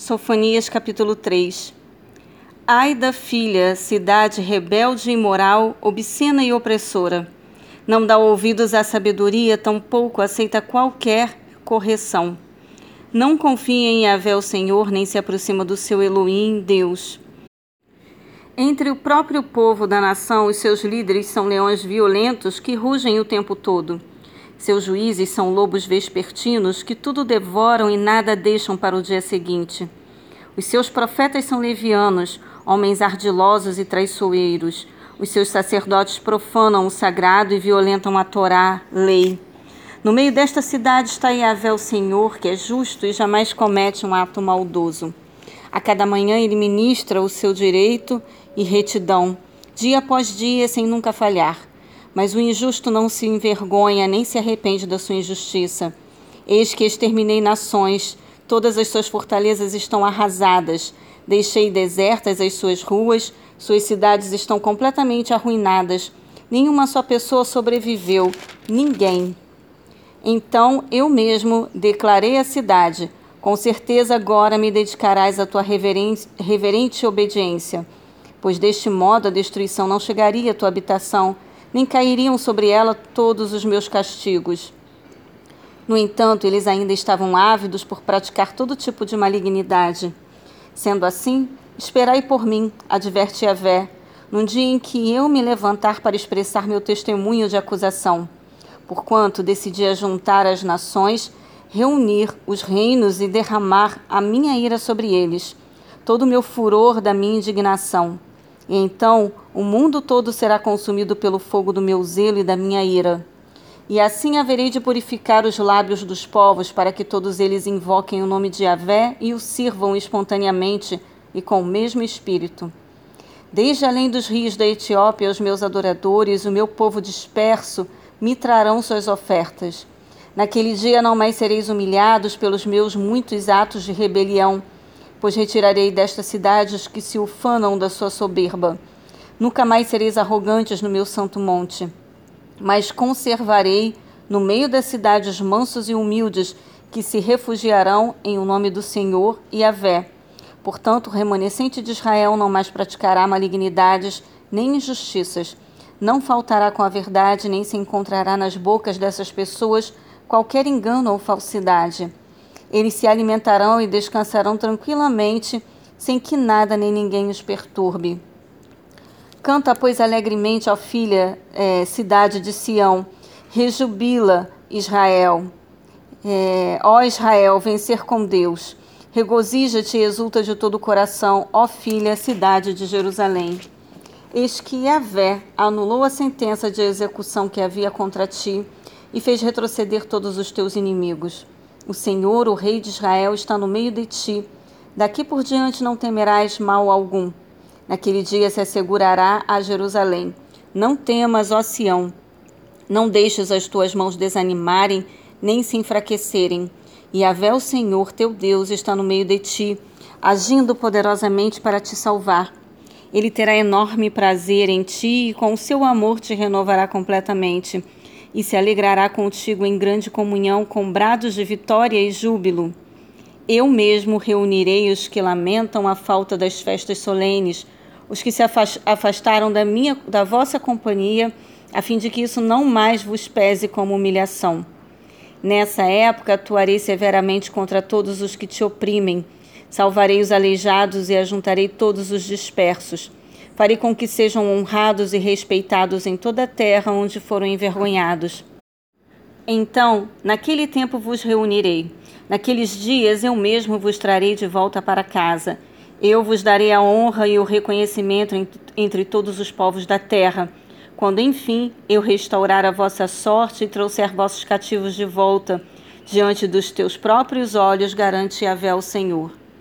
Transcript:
Sofonias capítulo 3 Ai da filha, cidade rebelde e imoral, obscena e opressora. Não dá ouvidos à sabedoria, tampouco aceita qualquer correção. Não confia em Yahvé o Senhor, nem se aproxima do seu Elohim, Deus. Entre o próprio povo da nação, os seus líderes são leões violentos que rugem o tempo todo. Seus juízes são lobos vespertinos que tudo devoram e nada deixam para o dia seguinte. Os seus profetas são levianos, homens ardilosos e traiçoeiros. Os seus sacerdotes profanam o sagrado e violentam a Torá, lei. No meio desta cidade está Yahvé, o Senhor, que é justo e jamais comete um ato maldoso. A cada manhã ele ministra o seu direito e retidão, dia após dia, sem nunca falhar. Mas o injusto não se envergonha nem se arrepende da sua injustiça. Eis que exterminei nações, todas as suas fortalezas estão arrasadas. Deixei desertas as suas ruas, suas cidades estão completamente arruinadas. Nenhuma só pessoa sobreviveu, ninguém. Então eu mesmo declarei a cidade: Com certeza agora me dedicarás à tua reverente obediência, pois deste modo a destruição não chegaria à tua habitação nem cairiam sobre ela todos os meus castigos. No entanto, eles ainda estavam ávidos por praticar todo tipo de malignidade. Sendo assim, esperai por mim, adverte Yahvé, num dia em que eu me levantar para expressar meu testemunho de acusação. Porquanto decidi juntar as nações, reunir os reinos e derramar a minha ira sobre eles, todo o meu furor da minha indignação e então o mundo todo será consumido pelo fogo do meu zelo e da minha ira. E assim haverei de purificar os lábios dos povos, para que todos eles invoquem o nome de Yahvé e o sirvam espontaneamente e com o mesmo espírito. Desde além dos rios da Etiópia, os meus adoradores, o meu povo disperso, me trarão suas ofertas. Naquele dia não mais sereis humilhados pelos meus muitos atos de rebelião pois retirarei desta cidade os que se ufanam da sua soberba. Nunca mais sereis arrogantes no meu santo monte, mas conservarei no meio da cidade os mansos e humildes que se refugiarão em o nome do Senhor e a vé. Portanto, o remanescente de Israel não mais praticará malignidades nem injustiças. Não faltará com a verdade, nem se encontrará nas bocas dessas pessoas qualquer engano ou falsidade. Eles se alimentarão e descansarão tranquilamente, sem que nada nem ninguém os perturbe. Canta, pois, alegremente, ó filha, é, cidade de Sião, rejubila, Israel. É, ó Israel, vencer com Deus. Regozija-te e exulta de todo o coração, ó filha, cidade de Jerusalém. Eis que Yahvé anulou a sentença de execução que havia contra ti e fez retroceder todos os teus inimigos. O Senhor, o Rei de Israel, está no meio de ti. Daqui por diante não temerás mal algum. Naquele dia se assegurará a Jerusalém. Não temas, ó Sião. Não deixes as tuas mãos desanimarem, nem se enfraquecerem. E Avé, o Senhor, teu Deus, está no meio de ti, agindo poderosamente para te salvar. Ele terá enorme prazer em ti e com o seu amor te renovará completamente e se alegrará contigo em grande comunhão com brados de vitória e júbilo. Eu mesmo reunirei os que lamentam a falta das festas solenes, os que se afastaram da minha da vossa companhia, a fim de que isso não mais vos pese como humilhação. Nessa época atuarei severamente contra todos os que te oprimem, salvarei os aleijados e ajuntarei todos os dispersos farei com que sejam honrados e respeitados em toda a terra onde foram envergonhados. Então, naquele tempo vos reunirei. Naqueles dias eu mesmo vos trarei de volta para casa. Eu vos darei a honra e o reconhecimento entre todos os povos da terra, quando enfim eu restaurar a vossa sorte e trouxer vossos cativos de volta. Diante dos teus próprios olhos, garante Yahvé o Senhor.